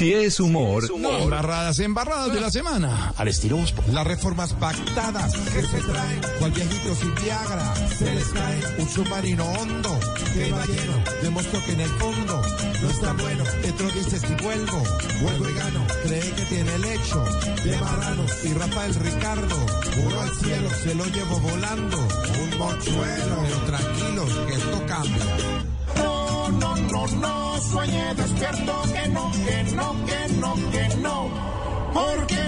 Si es humor, Embarradas, embarradas de la semana. Al estilo Ospo. Las reformas pactadas que se traen, cual viejito sin Viagra, se les cae un submarino hondo que va lleno. Demostró que en el fondo no está bueno. Petro dice si vuelvo, vuelvo y gano. Cree que tiene el hecho de marrano. Y Rafael Ricardo, juró al cielo, se lo llevó volando. Un mochuelo, pero tranquilos, que esto cambia. No, no, sueñe despierto que no, que no, que no, que no. Porque,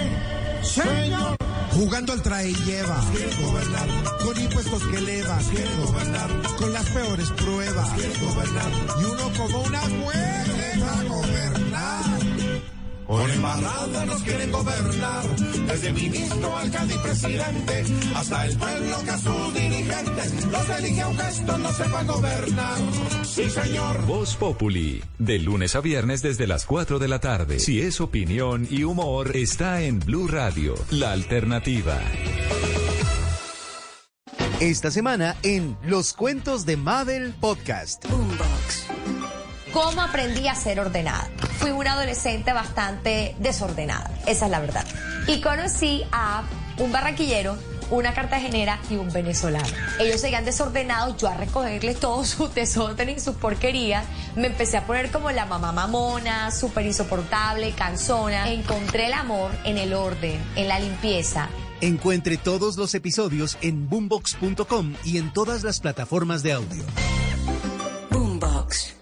señor, Jugando al trae y lleva. Quiere gobernar. Con impuestos que eleva. Quiere gobernar. Con las peores pruebas. Quiere gobernar. Y uno como una mujer. Con embarrada nos quieren gobernar. Desde ministro, alcalde y presidente. Hasta el pueblo que a sus dirigentes los elige aunque estos no sepan gobernar. Sí, señor. Voz Populi, de lunes a viernes desde las 4 de la tarde. Si es opinión y humor, está en Blue Radio, la alternativa. Esta semana en Los Cuentos de Mabel Podcast. ¿Cómo aprendí a ser ordenada? Fui una adolescente bastante desordenada, esa es la verdad. Y conocí a un barranquillero, una cartagenera y un venezolano. Ellos seguían desordenados, yo a recogerles todo su desorden y sus porquerías. Me empecé a poner como la mamá mamona, súper insoportable, cansona. Encontré el amor en el orden, en la limpieza. Encuentre todos los episodios en boombox.com y en todas las plataformas de audio. Boombox.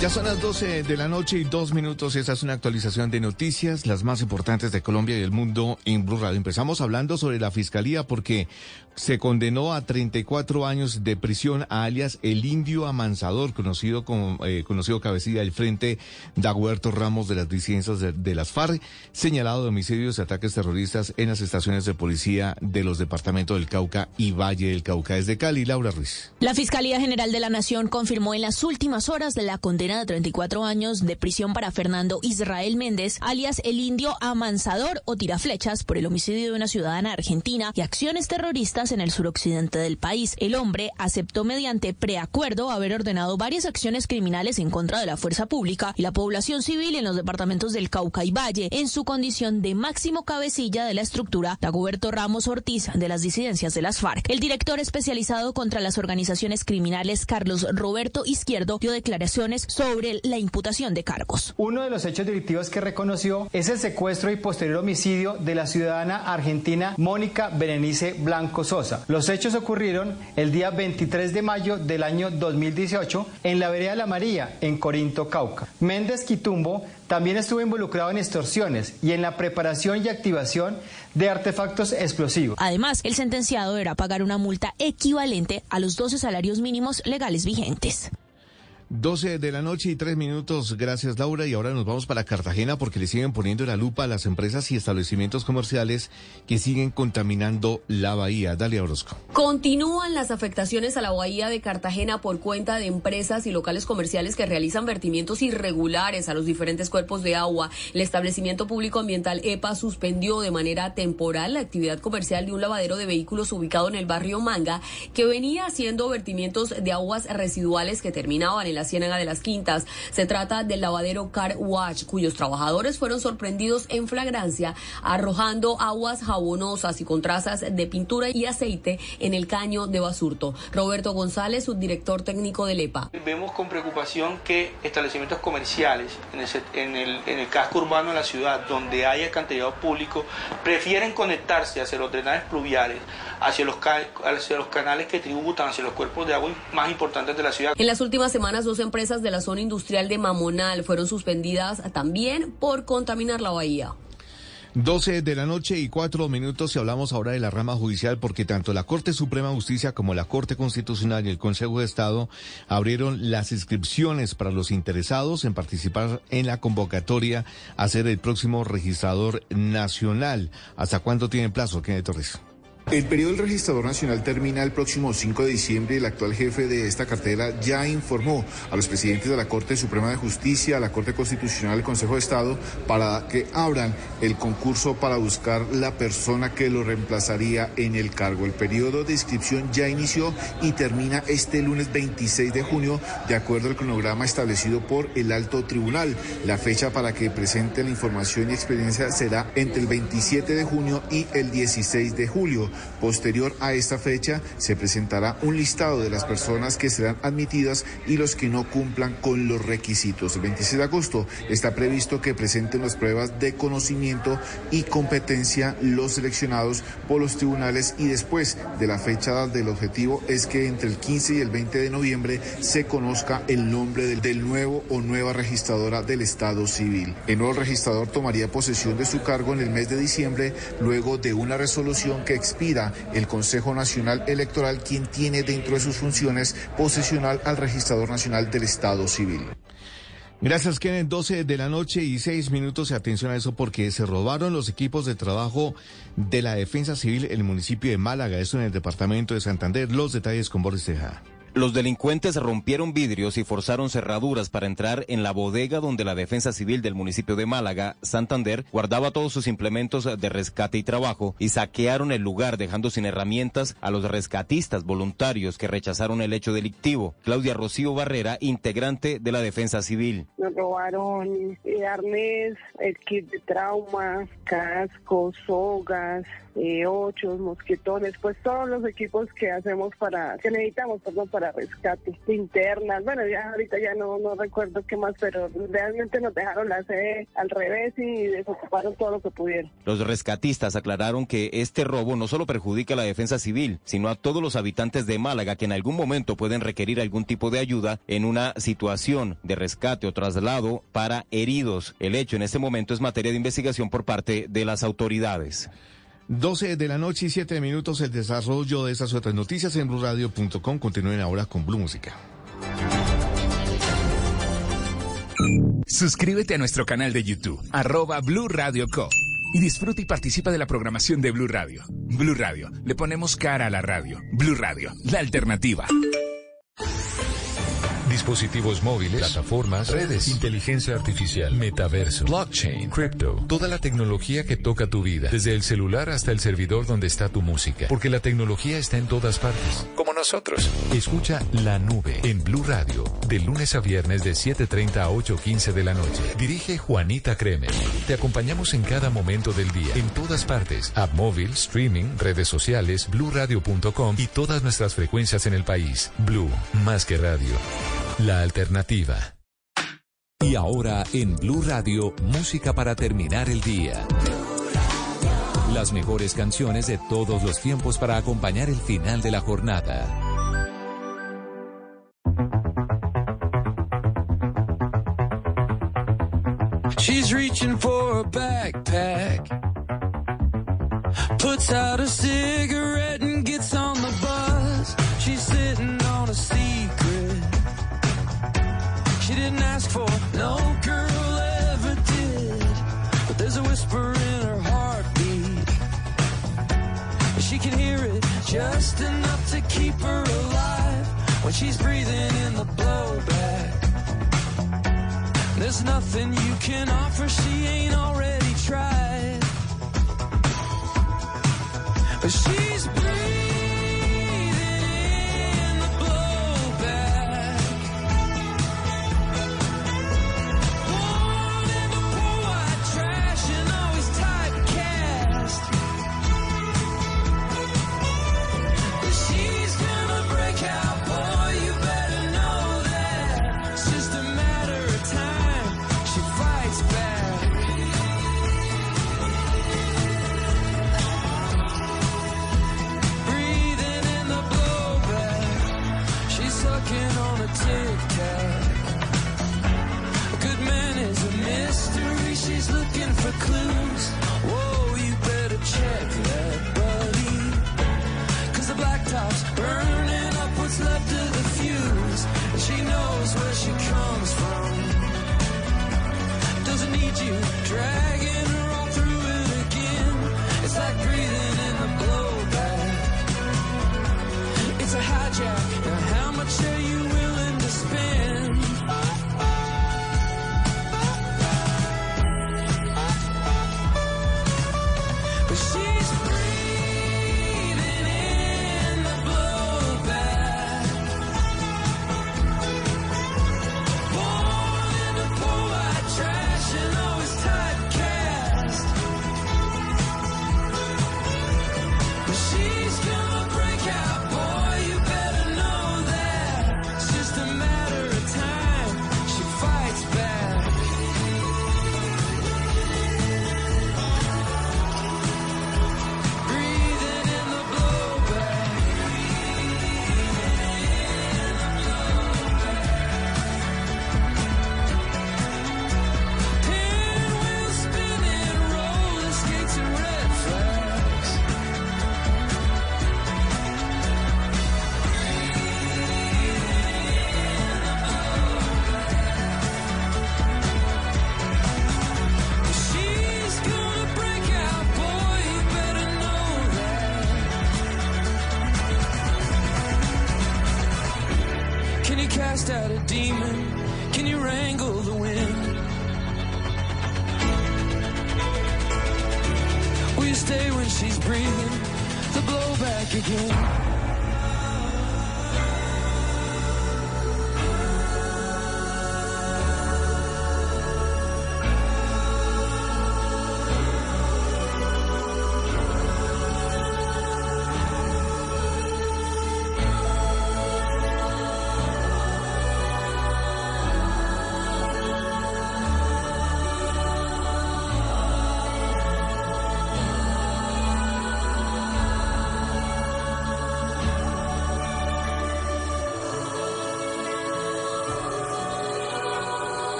Ya son las 12 de la noche y dos minutos. Esta es una actualización de noticias, las más importantes de Colombia y el mundo en Blue. Empezamos hablando sobre la fiscalía porque se condenó a 34 años de prisión a alias El Indio Amansador, conocido como eh, conocido cabecilla del Frente Daguerto Ramos de las disidencias de, de las FARC, señalado de homicidios y ataques terroristas en las estaciones de policía de los departamentos del Cauca y Valle del Cauca. Desde Cali, Laura Ruiz. La Fiscalía General de la Nación confirmó en las últimas horas de la condena de 34 años de prisión para Fernando Israel Méndez, alias el indio amansador o tiraflechas por el homicidio de una ciudadana argentina y acciones terroristas en el suroccidente del país. El hombre aceptó mediante preacuerdo haber ordenado varias acciones criminales en contra de la fuerza pública y la población civil en los departamentos del Cauca y Valle en su condición de máximo cabecilla de la estructura Dagoberto Ramos Ortiz de las disidencias de las FARC. El director especializado contra las organizaciones criminales Carlos Roberto Izquierdo dio declaraciones sobre la imputación de cargos. Uno de los hechos delictivos que reconoció es el secuestro y posterior homicidio de la ciudadana argentina Mónica Berenice Blanco Sosa. Los hechos ocurrieron el día 23 de mayo del año 2018 en la vereda La María, en Corinto, Cauca. Méndez Quitumbo también estuvo involucrado en extorsiones y en la preparación y activación de artefactos explosivos. Además, el sentenciado deberá pagar una multa equivalente a los 12 salarios mínimos legales vigentes. 12 de la noche y 3 minutos. Gracias, Laura. Y ahora nos vamos para Cartagena porque le siguen poniendo la lupa a las empresas y establecimientos comerciales que siguen contaminando la bahía. Dale, Orozco. Continúan las afectaciones a la bahía de Cartagena por cuenta de empresas y locales comerciales que realizan vertimientos irregulares a los diferentes cuerpos de agua. El establecimiento público ambiental EPA suspendió de manera temporal la actividad comercial de un lavadero de vehículos ubicado en el barrio Manga que venía haciendo vertimientos de aguas residuales que terminaban en la la Ciénaga de las Quintas. Se trata del lavadero Car Watch, cuyos trabajadores fueron sorprendidos en flagrancia arrojando aguas jabonosas y con trazas de pintura y aceite en el caño de Basurto. Roberto González, subdirector técnico del EPA. Vemos con preocupación que establecimientos comerciales en el, en el, casco urbano de la ciudad, donde hay alcantarillado público, prefieren conectarse hacia los drenajes pluviales, hacia los, hacia los canales que tributan, hacia los cuerpos de agua más importantes de la ciudad. En las últimas semanas, dos empresas de la zona industrial de Mamonal fueron suspendidas también por contaminar la bahía. 12 de la noche y cuatro minutos y hablamos ahora de la rama judicial porque tanto la Corte Suprema de Justicia como la Corte Constitucional y el Consejo de Estado abrieron las inscripciones para los interesados en participar en la convocatoria a ser el próximo registrador nacional. ¿Hasta cuándo tiene plazo, Kenneth Torres? El periodo del registrador nacional termina el próximo 5 de diciembre y el actual jefe de esta cartera ya informó a los presidentes de la Corte Suprema de Justicia, a la Corte Constitucional, al Consejo de Estado, para que abran el concurso para buscar la persona que lo reemplazaría en el cargo. El periodo de inscripción ya inició y termina este lunes 26 de junio, de acuerdo al cronograma establecido por el Alto Tribunal. La fecha para que presente la información y experiencia será entre el 27 de junio y el 16 de julio. Posterior a esta fecha se presentará un listado de las personas que serán admitidas y los que no cumplan con los requisitos. El 26 de agosto está previsto que presenten las pruebas de conocimiento y competencia los seleccionados por los tribunales y después de la fecha del objetivo es que entre el 15 y el 20 de noviembre se conozca el nombre del, nuevo o nueva registradora del Estado civil. El nuevo registrador tomaría posesión de su cargo en el mes de diciembre luego de una resolución que el Consejo Nacional Electoral, quien tiene dentro de sus funciones posesional al registrador nacional del Estado Civil. Gracias, Kenneth. 12 de la noche y 6 minutos. Atención a eso porque se robaron los equipos de trabajo de la Defensa Civil en el municipio de Málaga, esto en el departamento de Santander. Los detalles con Boris Tejada. Los delincuentes rompieron vidrios y forzaron cerraduras para entrar en la bodega donde la Defensa Civil del municipio de Málaga, Santander, guardaba todos sus implementos de rescate y trabajo y saquearon el lugar dejando sin herramientas a los rescatistas voluntarios que rechazaron el hecho delictivo. Claudia Rocío Barrera, integrante de la Defensa Civil. Nos robaron eh, arnés, el kit de trauma, cascos, sogas, eh, ochos, mosquetones, pues todos los equipos que hacemos para, que necesitamos, perdón, para rescate, linternas, bueno, ya ahorita ya no, no recuerdo qué más, pero realmente nos dejaron la sede al revés y desocuparon todo lo que pudieron. Los rescatistas aclararon que este robo no solo perjudica a la defensa civil, sino a todos los habitantes de Málaga que en algún momento pueden requerir algún tipo de ayuda en una situación de rescate o traslado para heridos. El hecho en este momento es materia de investigación por parte de las autoridades. 12 de la noche y 7 minutos el desarrollo de estas otras noticias en blueradio.com. Continúen ahora con Blue Música. Suscríbete a nuestro canal de YouTube, arroba Blue Radio Co. Y disfruta y participa de la programación de Blue Radio. Blue Radio, le ponemos cara a la radio. Blue Radio, la alternativa dispositivos móviles, plataformas, redes, inteligencia artificial, metaverso, blockchain, crypto, toda la tecnología que toca tu vida, desde el celular hasta el servidor donde está tu música, porque la tecnología está en todas partes, como nosotros. Escucha La Nube en Blue Radio, de lunes a viernes de 7:30 a 8:15 de la noche. Dirige Juanita Kremer. Te acompañamos en cada momento del día, en todas partes, app móvil, streaming, redes sociales, bluradio.com y todas nuestras frecuencias en el país. Blue, más que radio la alternativa. Y ahora en Blue Radio, música para terminar el día. Las mejores canciones de todos los tiempos para acompañar el final de la jornada. She's reaching for a backpack. Puts out a cigarette didn't ask for. No girl ever did. But there's a whisper in her heartbeat. She can hear it just enough to keep her alive when she's breathing in the blowback. There's nothing you can offer she ain't already tried. But she's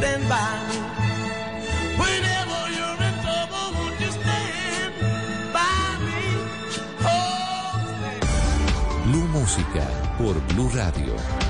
you. Blue Música por Blue Radio.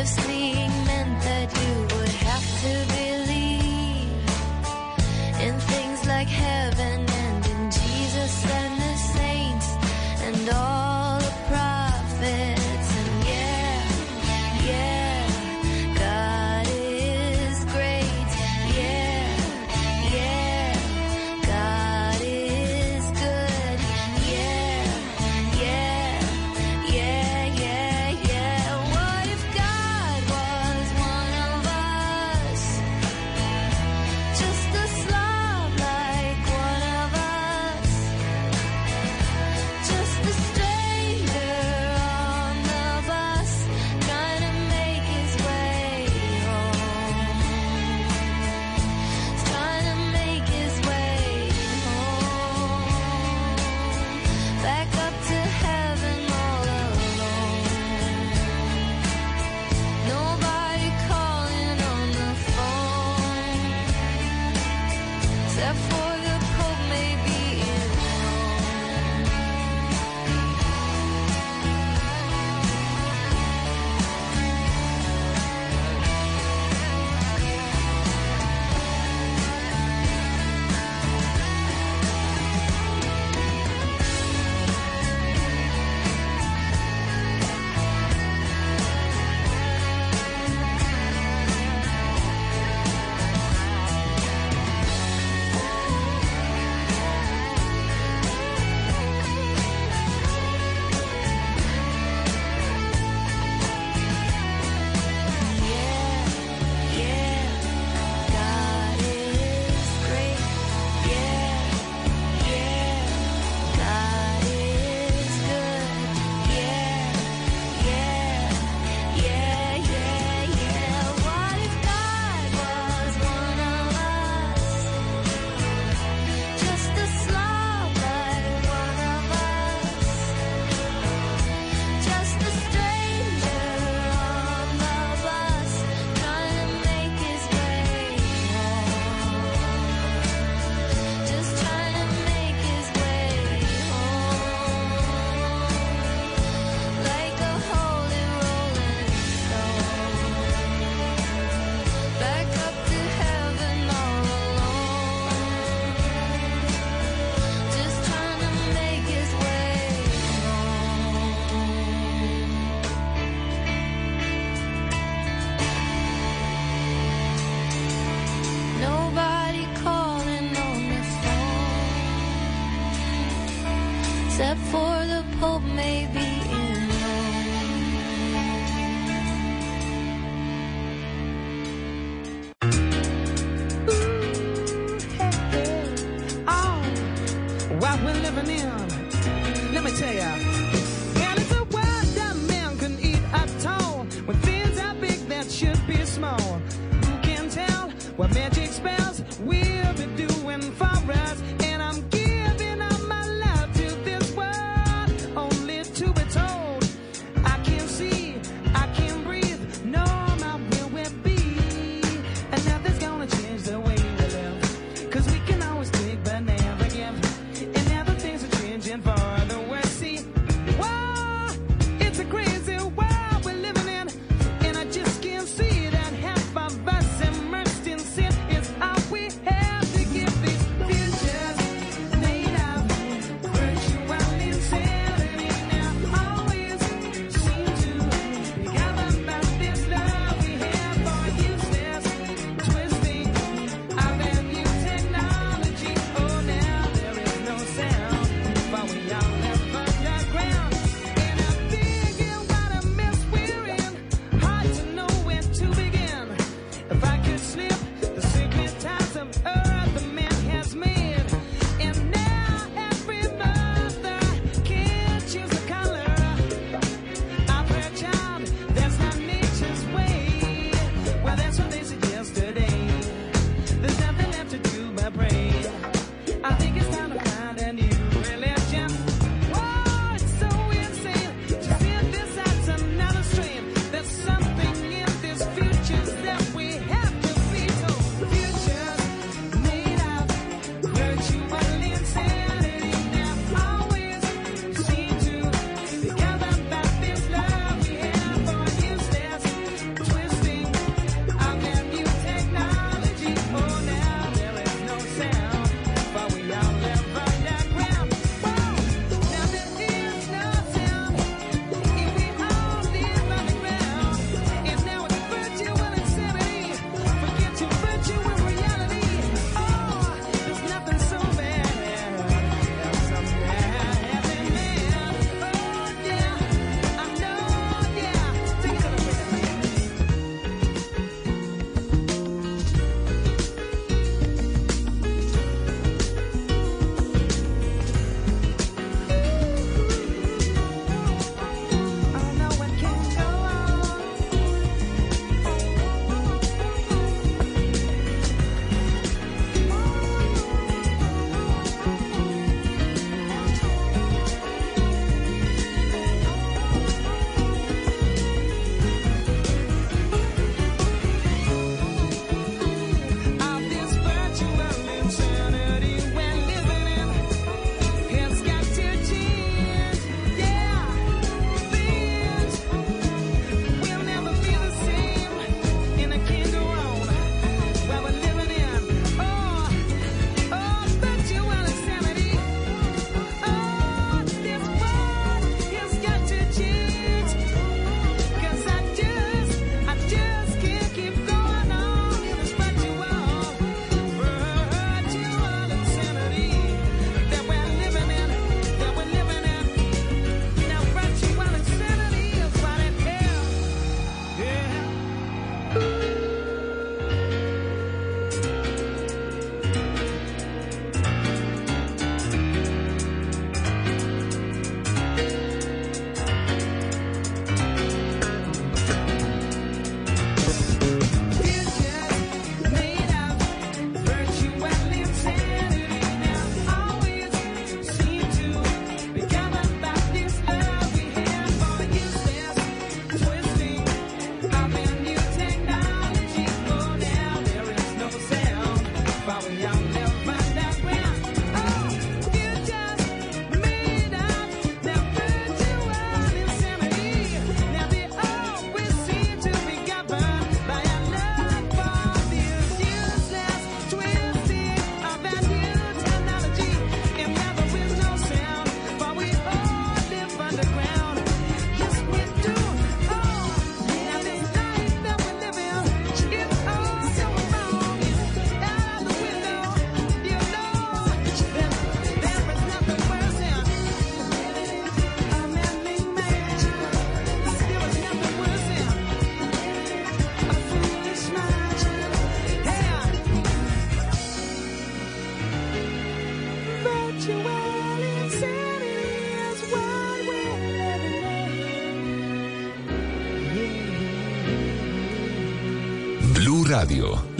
lives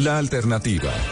la alternativa.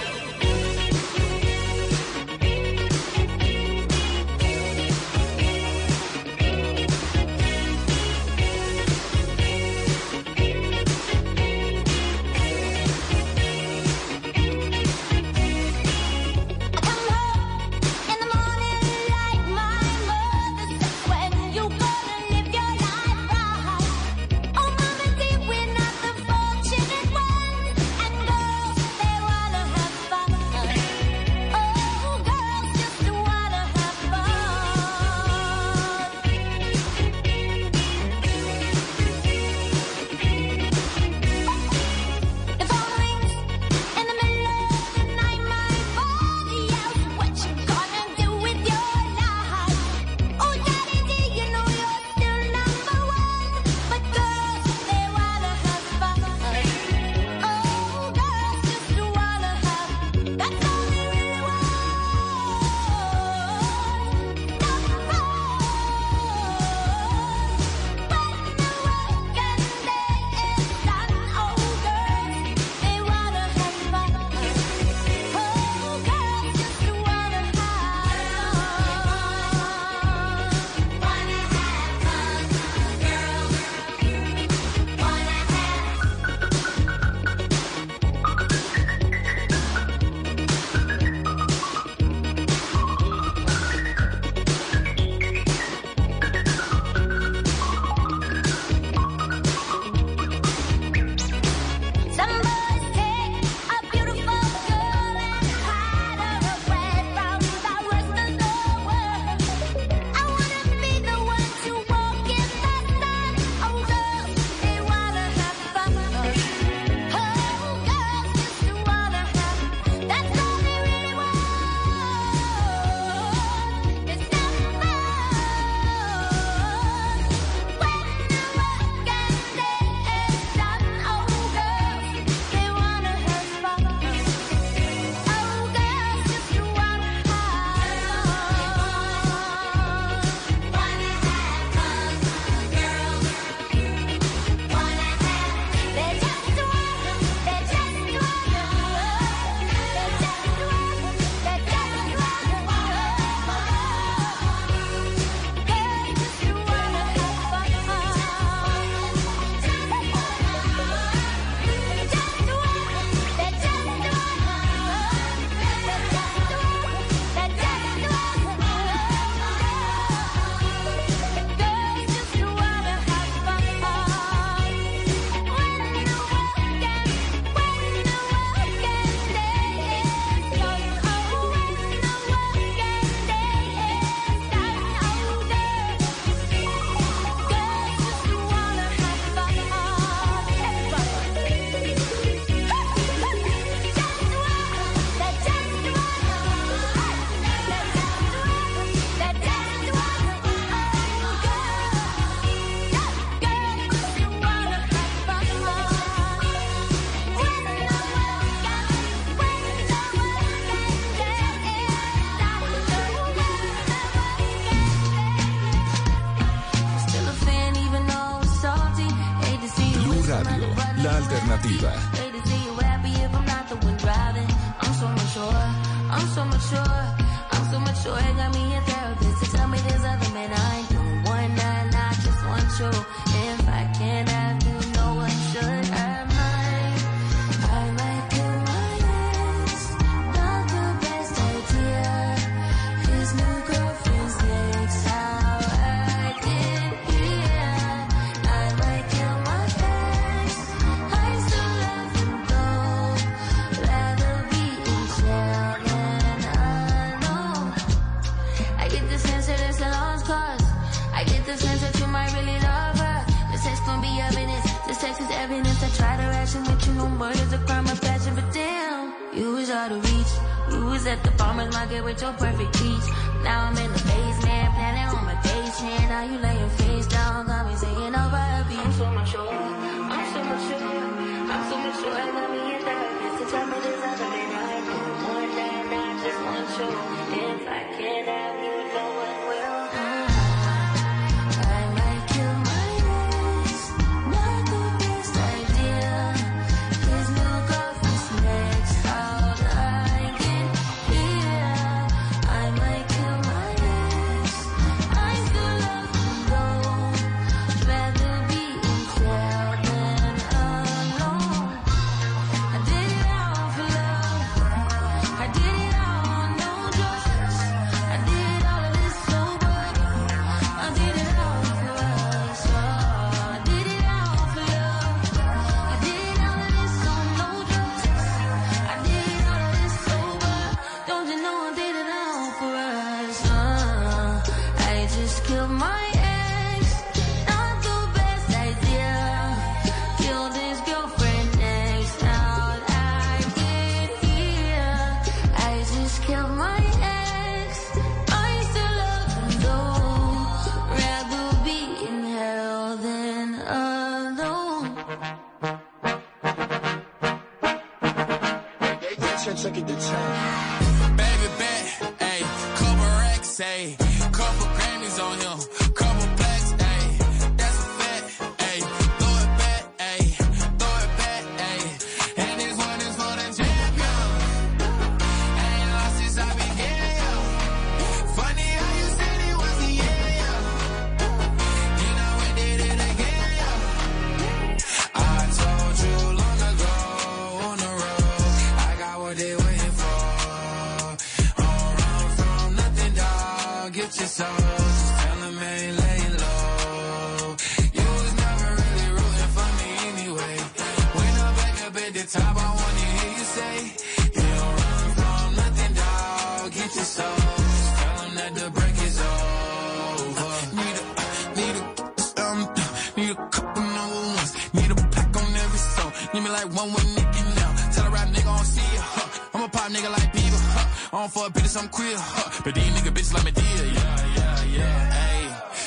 Bitches, Huh. But these nigga bitch like me dear. Yeah, yeah, yeah. Hey,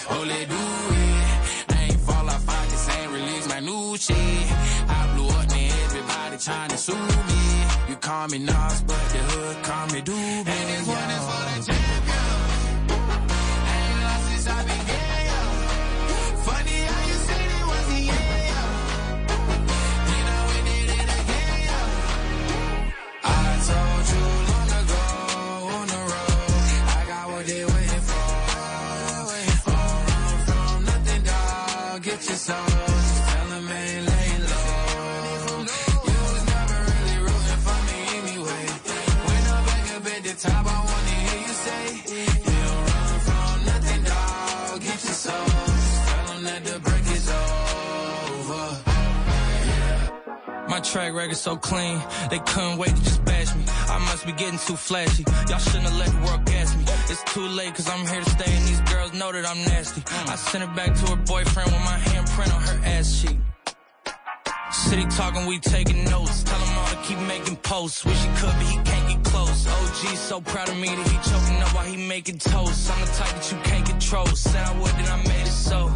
oh, do it. I ain't fall off, I just ain't release my new shit. I blew up, man. Everybody trying to sue me. You call me Nas, but the hood call me Doobie. And this one is track record so clean, they couldn't wait to just bash me. I must be getting too flashy. Y'all shouldn't have let the world gas me. It's too late, cause I'm here to stay, and these girls know that I'm nasty. I sent it back to her boyfriend with my handprint on her ass cheek. City talking, we taking notes. Tell him all to keep making posts. Wish he could, but he can't close. OG so proud of me that he choking up while he making toast. I'm the type that you can't control. Said I would, then I made it so.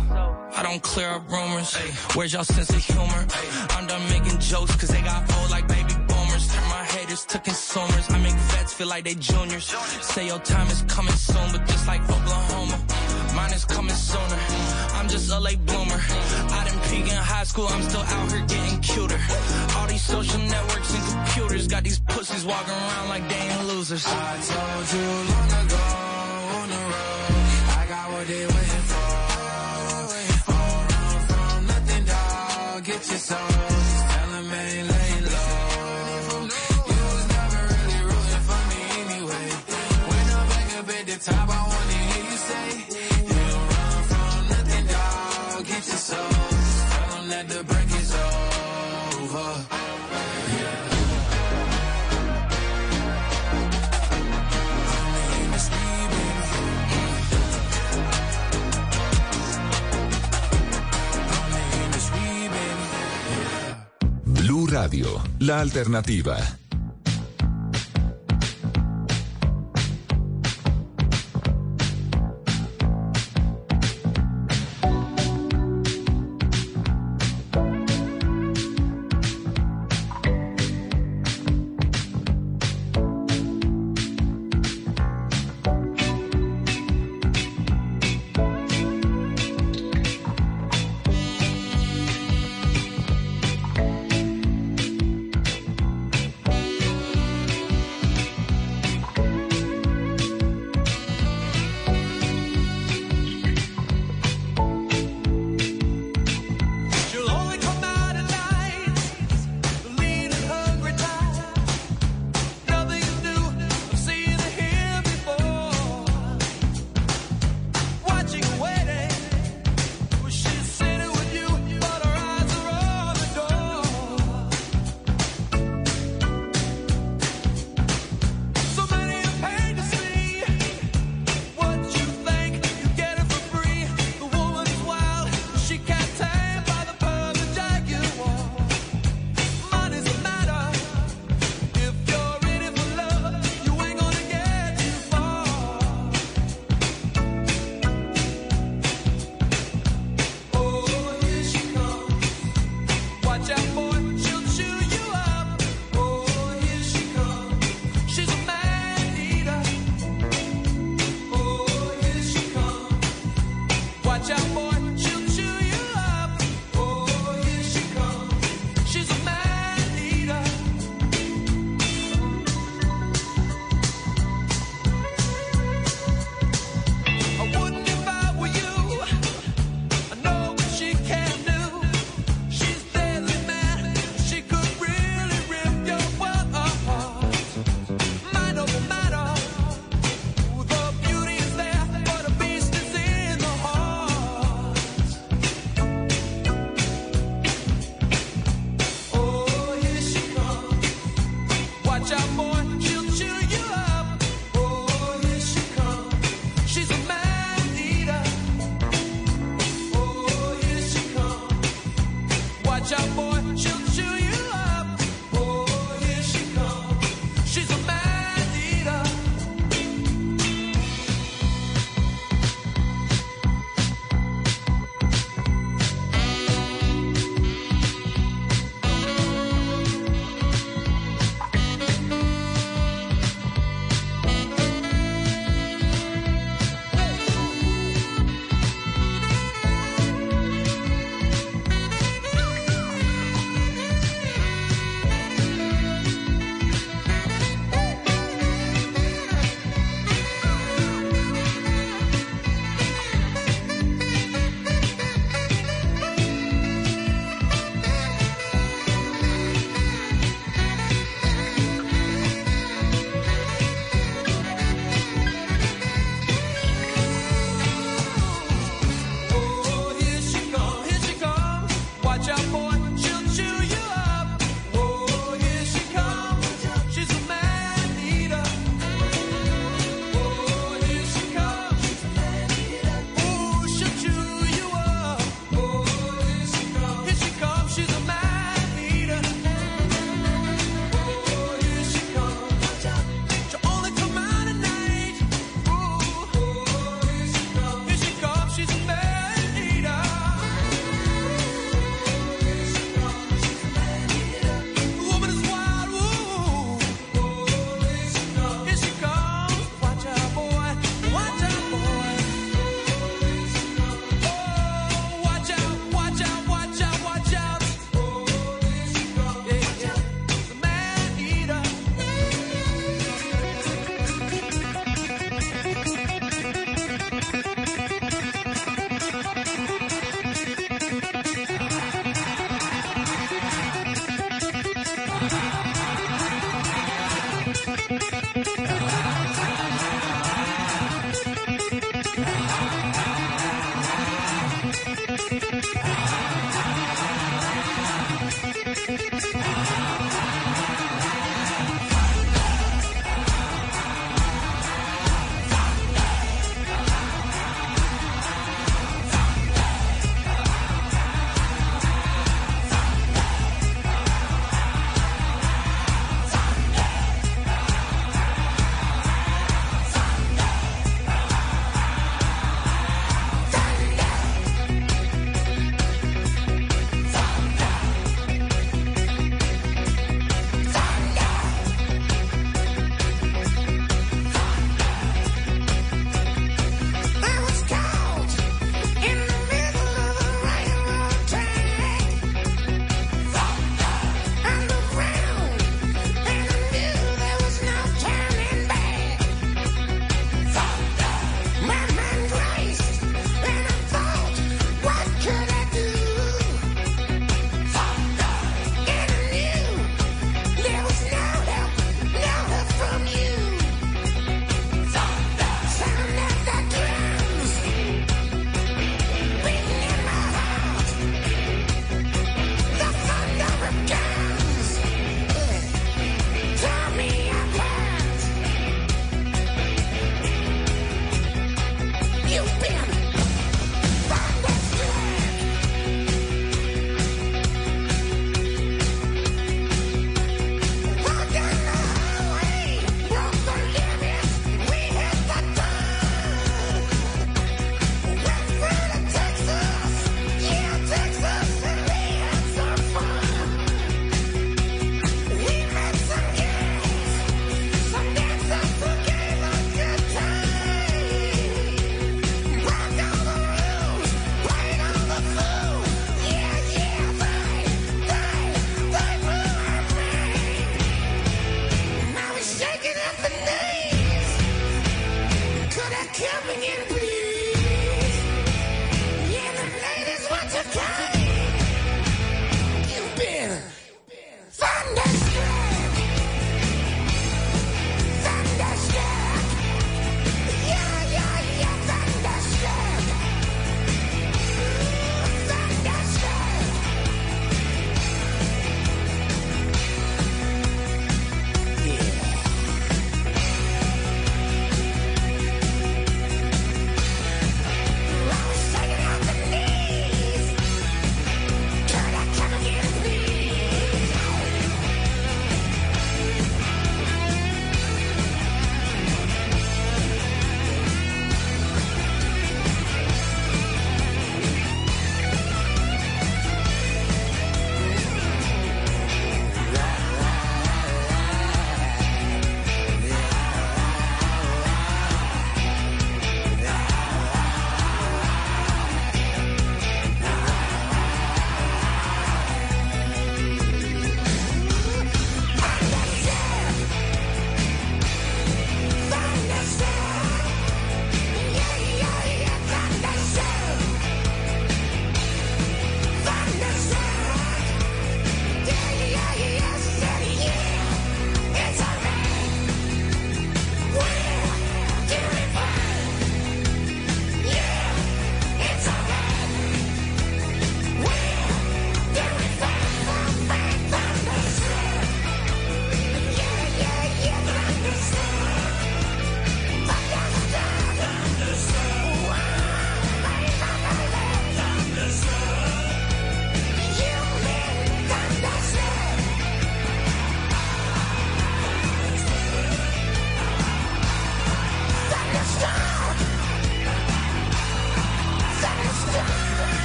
I don't clear up rumors. Where's y'all sense of humor? I'm done making jokes cause they got old like baby boomers. Turn my haters to consumers. I make vets feel like they juniors. Say your time is coming soon, but just like Oklahoma, mine is coming sooner. I'm just a late bloomer. I didn't peak in high school, I'm still out here getting cuter. All these social networks and computers got these pussies walking around like they ain't losers. I told you long ago on the road, I got what they waiting for. Don't run from nothing, dog. Get your soul. La alternativa.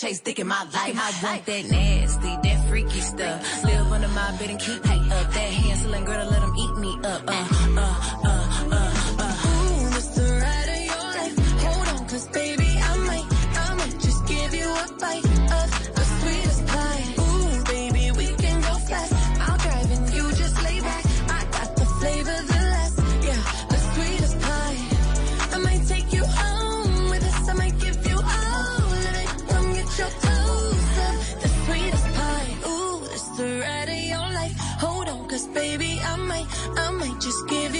chase dick in my life. I want that nasty, that freaky stuff. Live under my bed and keep up. That Hansel and to let them eat me up. Uh, uh, Just give it.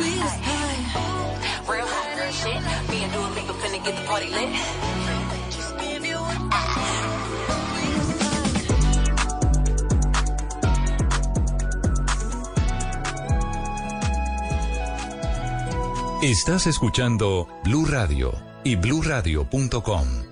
sweet as pie. Real hot girl shit. Me and Dua Lipa finna get the party lit. Estás escuchando Blue Radio y BlueRadio.com.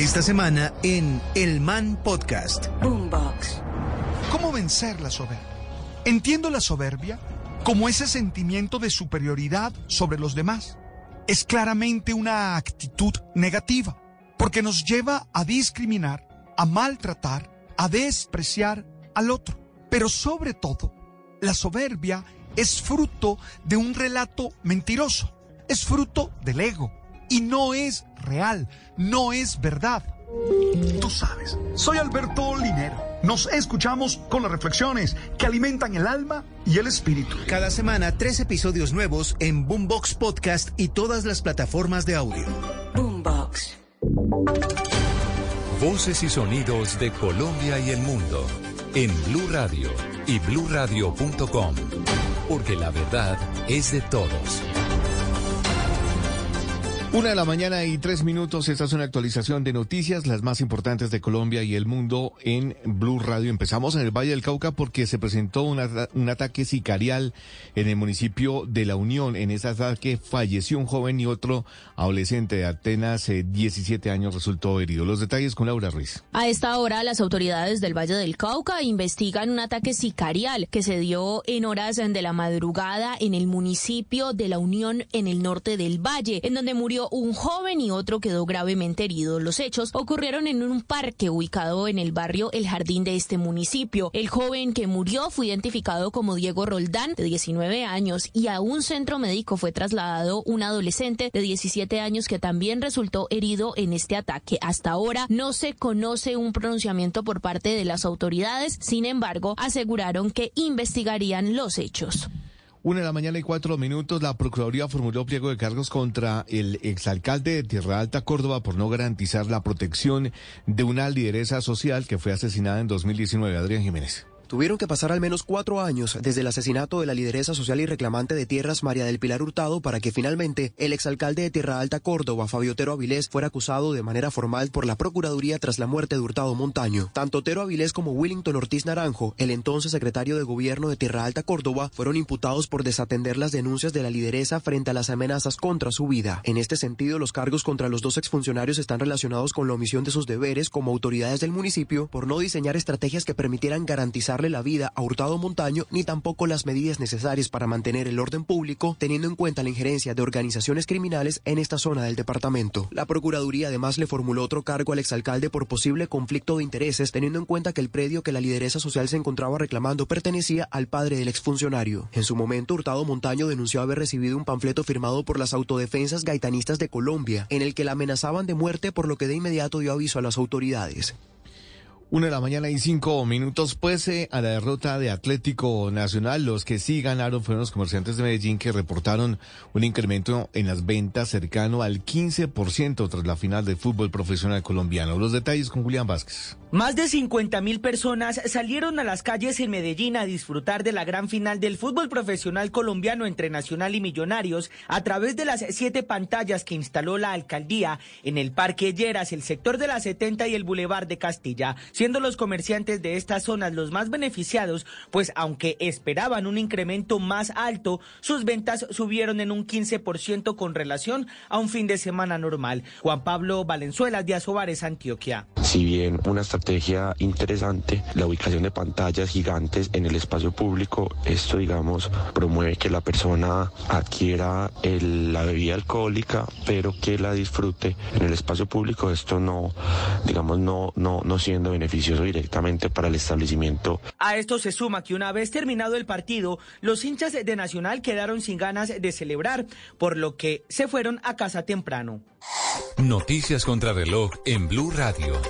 Esta semana en El Man Podcast. Boombox. ¿Cómo vencer la soberbia? Entiendo la soberbia como ese sentimiento de superioridad sobre los demás. Es claramente una actitud negativa, porque nos lleva a discriminar, a maltratar, a despreciar al otro. Pero sobre todo, la soberbia es fruto de un relato mentiroso, es fruto del ego y no es real, no es verdad. Tú sabes, soy Alberto Linero. Nos escuchamos con las reflexiones que alimentan el alma y el espíritu. Cada semana tres episodios nuevos en Boombox Podcast y todas las plataformas de audio. Boombox. Voces y sonidos de Colombia y el mundo en Blue Radio y bluradio.com, porque la verdad es de todos. Una de la mañana y tres minutos. Esta es una actualización de noticias, las más importantes de Colombia y el mundo en Blue Radio. Empezamos en el Valle del Cauca porque se presentó un, ata- un ataque sicarial en el municipio de La Unión. En ese ataque falleció un joven y otro adolescente de apenas eh, 17 años resultó herido. Los detalles con Laura Ruiz. A esta hora, las autoridades del Valle del Cauca investigan un ataque sicarial que se dio en horas de la madrugada en el municipio de La Unión, en el norte del Valle, en donde murió un joven y otro quedó gravemente herido. Los hechos ocurrieron en un parque ubicado en el barrio El Jardín de este municipio. El joven que murió fue identificado como Diego Roldán, de 19 años, y a un centro médico fue trasladado un adolescente de 17 años que también resultó herido en este ataque. Hasta ahora no se conoce un pronunciamiento por parte de las autoridades, sin embargo, aseguraron que investigarían los hechos. Una de la mañana y cuatro minutos, la Procuraduría formuló pliego de cargos contra el exalcalde de Tierra Alta, Córdoba, por no garantizar la protección de una lideresa social que fue asesinada en 2019. Adrián Jiménez. Tuvieron que pasar al menos cuatro años desde el asesinato de la lideresa social y reclamante de tierras María del Pilar Hurtado para que finalmente el exalcalde de Tierra Alta Córdoba, Fabio Otero Avilés, fuera acusado de manera formal por la Procuraduría tras la muerte de Hurtado Montaño. Tanto Otero Avilés como Willington Ortiz Naranjo, el entonces secretario de gobierno de Tierra Alta Córdoba, fueron imputados por desatender las denuncias de la lideresa frente a las amenazas contra su vida. En este sentido, los cargos contra los dos exfuncionarios están relacionados con la omisión de sus deberes como autoridades del municipio por no diseñar estrategias que permitieran garantizar la vida a Hurtado Montaño ni tampoco las medidas necesarias para mantener el orden público, teniendo en cuenta la injerencia de organizaciones criminales en esta zona del departamento. La Procuraduría además le formuló otro cargo al exalcalde por posible conflicto de intereses, teniendo en cuenta que el predio que la lideresa social se encontraba reclamando pertenecía al padre del exfuncionario. En su momento, Hurtado Montaño denunció haber recibido un panfleto firmado por las autodefensas gaitanistas de Colombia, en el que la amenazaban de muerte, por lo que de inmediato dio aviso a las autoridades. Una de la mañana y cinco minutos, pese a la derrota de Atlético Nacional, los que sí ganaron fueron los comerciantes de Medellín que reportaron un incremento en las ventas cercano al 15% tras la final del fútbol profesional colombiano. Los detalles con Julián Vázquez. Más de 50 mil personas salieron a las calles en Medellín a disfrutar de la gran final del fútbol profesional colombiano entre Nacional y Millonarios a través de las siete pantallas que instaló la alcaldía en el Parque Lleras, el sector de la 70 y el Boulevard de Castilla, siendo los comerciantes de estas zonas los más beneficiados, pues aunque esperaban un incremento más alto, sus ventas subieron en un 15% con relación a un fin de semana normal. Juan Pablo Valenzuela, de Azobares, Antioquia. Si bien una estrategia interesante, la ubicación de pantallas gigantes en el espacio público, esto digamos promueve que la persona adquiera el- la bebida alcohólica, pero que la disfrute en el espacio público, esto no, digamos, no, no, no siendo beneficioso directamente para el establecimiento. A esto se suma que una vez terminado el partido, los hinchas de Nacional quedaron sin ganas de celebrar, por lo que se fueron a casa temprano. Noticias contra reloj en Blue Radio.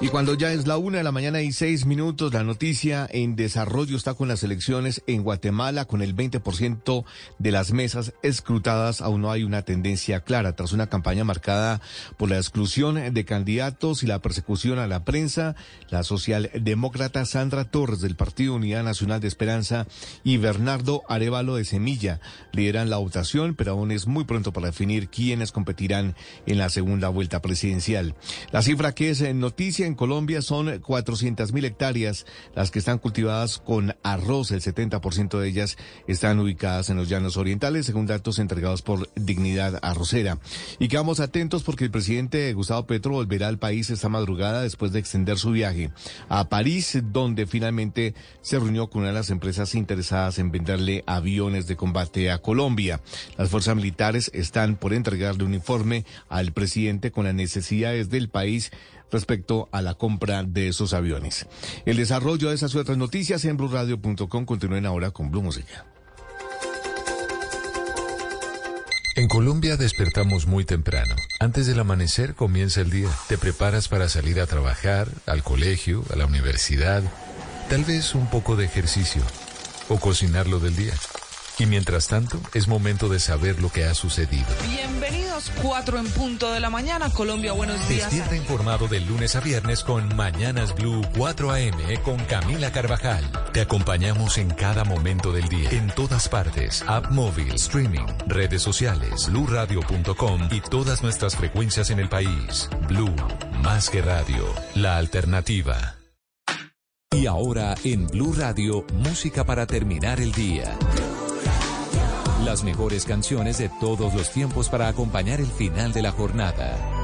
Y cuando ya es la una de la mañana y seis minutos, la noticia en desarrollo está con las elecciones en Guatemala, con el 20% de las mesas escrutadas. Aún no hay una tendencia clara. Tras una campaña marcada por la exclusión de candidatos y la persecución a la prensa, la socialdemócrata Sandra Torres del Partido Unidad Nacional de Esperanza y Bernardo Arevalo de Semilla lideran la votación, pero aún es muy pronto para definir quiénes competirán en la segunda vuelta presidencial. La cifra que es en noticia en Colombia son 400 mil hectáreas las que están cultivadas con arroz. El 70% de ellas están ubicadas en los llanos orientales, según datos entregados por Dignidad Arrocera. Y quedamos atentos porque el presidente Gustavo Petro volverá al país esta madrugada después de extender su viaje a París, donde finalmente se reunió con una de las empresas interesadas en venderle aviones de combate a Colombia. Las fuerzas militares están por entregarle un informe al presidente con las necesidades del país respecto a la compra de esos aviones. El desarrollo de esas y otras noticias en blueradio.com continúen ahora con Blue Música. En Colombia despertamos muy temprano. Antes del amanecer comienza el día. Te preparas para salir a trabajar, al colegio, a la universidad, tal vez un poco de ejercicio o cocinar lo del día. Y mientras tanto, es momento de saber lo que ha sucedido. Bienvenidos, 4 en punto de la mañana, Colombia, buenos días. Despierta informado de lunes a viernes con Mañanas Blue 4 AM con Camila Carvajal. Te acompañamos en cada momento del día, en todas partes, app móvil, streaming, redes sociales, bluradio.com y todas nuestras frecuencias en el país. Blue, más que radio, la alternativa. Y ahora en Blue Radio, música para terminar el día. Las mejores canciones de todos los tiempos para acompañar el final de la jornada.